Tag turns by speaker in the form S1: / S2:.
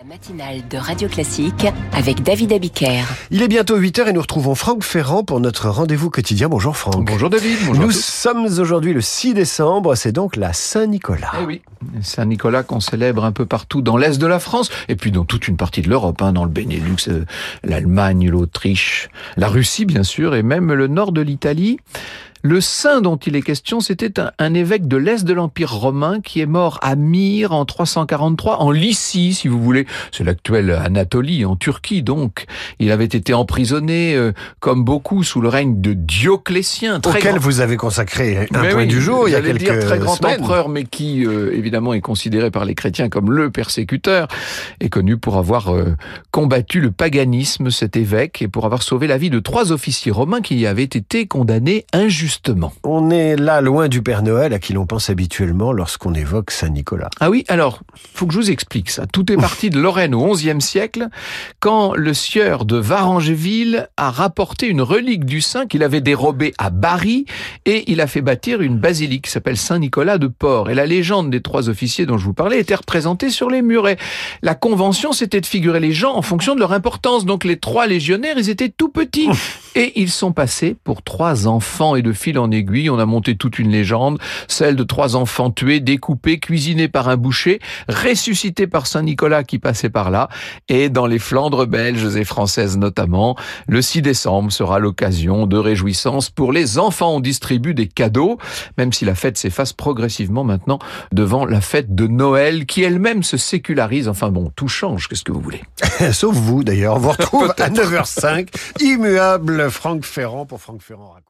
S1: La matinale de Radio Classique avec David Abiker.
S2: Il est bientôt 8h et nous retrouvons Franck Ferrand pour notre rendez-vous quotidien. Bonjour Franck.
S3: Bonjour David, bonjour.
S2: Nous sommes aujourd'hui le 6 décembre, c'est donc la Saint-Nicolas.
S3: Eh oui, Saint-Nicolas qu'on célèbre un peu partout dans l'est de la France et puis dans toute une partie de l'Europe, hein, dans le Benelux, euh, l'Allemagne, l'Autriche, la Russie bien sûr et même le nord de l'Italie. Le saint dont il est question, c'était un, évêque de l'Est de l'Empire romain qui est mort à Myre en 343, en Lycie, si vous voulez. C'est l'actuelle Anatolie, en Turquie, donc. Il avait été emprisonné, euh, comme beaucoup, sous le règne de Dioclétien.
S2: Très Auquel vous avez consacré un point du jour il y a quelques dire
S3: très grand empereur, mais qui, euh, évidemment, est considéré par les chrétiens comme le persécuteur, est connu pour avoir euh, combattu le paganisme, cet évêque, et pour avoir sauvé la vie de trois officiers romains qui y avaient été condamnés injustement
S2: on est là loin du Père Noël à qui l'on pense habituellement lorsqu'on évoque Saint-Nicolas.
S3: Ah oui, alors, faut que je vous explique ça. Tout est parti de Lorraine au XIe siècle, quand le sieur de Varangeville a rapporté une relique du saint qu'il avait dérobée à Bari, et il a fait bâtir une basilique qui s'appelle Saint-Nicolas de Port. Et la légende des trois officiers dont je vous parlais était représentée sur les murets. La convention, c'était de figurer les gens en fonction de leur importance. Donc les trois légionnaires, ils étaient tout petits. Et ils sont passés pour trois enfants. Et de fil en aiguille, on a monté toute une légende, celle de trois enfants tués, découpés, cuisinés par un boucher, ressuscités par Saint Nicolas qui passait par là, et dans les Flandres belges et françaises notamment, le 6 décembre sera l'occasion de réjouissance pour les enfants. On distribue des cadeaux, même si la fête s'efface progressivement maintenant devant la fête de Noël, qui elle-même se sécularise. Enfin bon, tout change, qu'est-ce que vous voulez?
S2: Sauf vous d'ailleurs, on vous retrouve à 9h05, immuable Franck Ferrand pour Franck Ferrand raconte.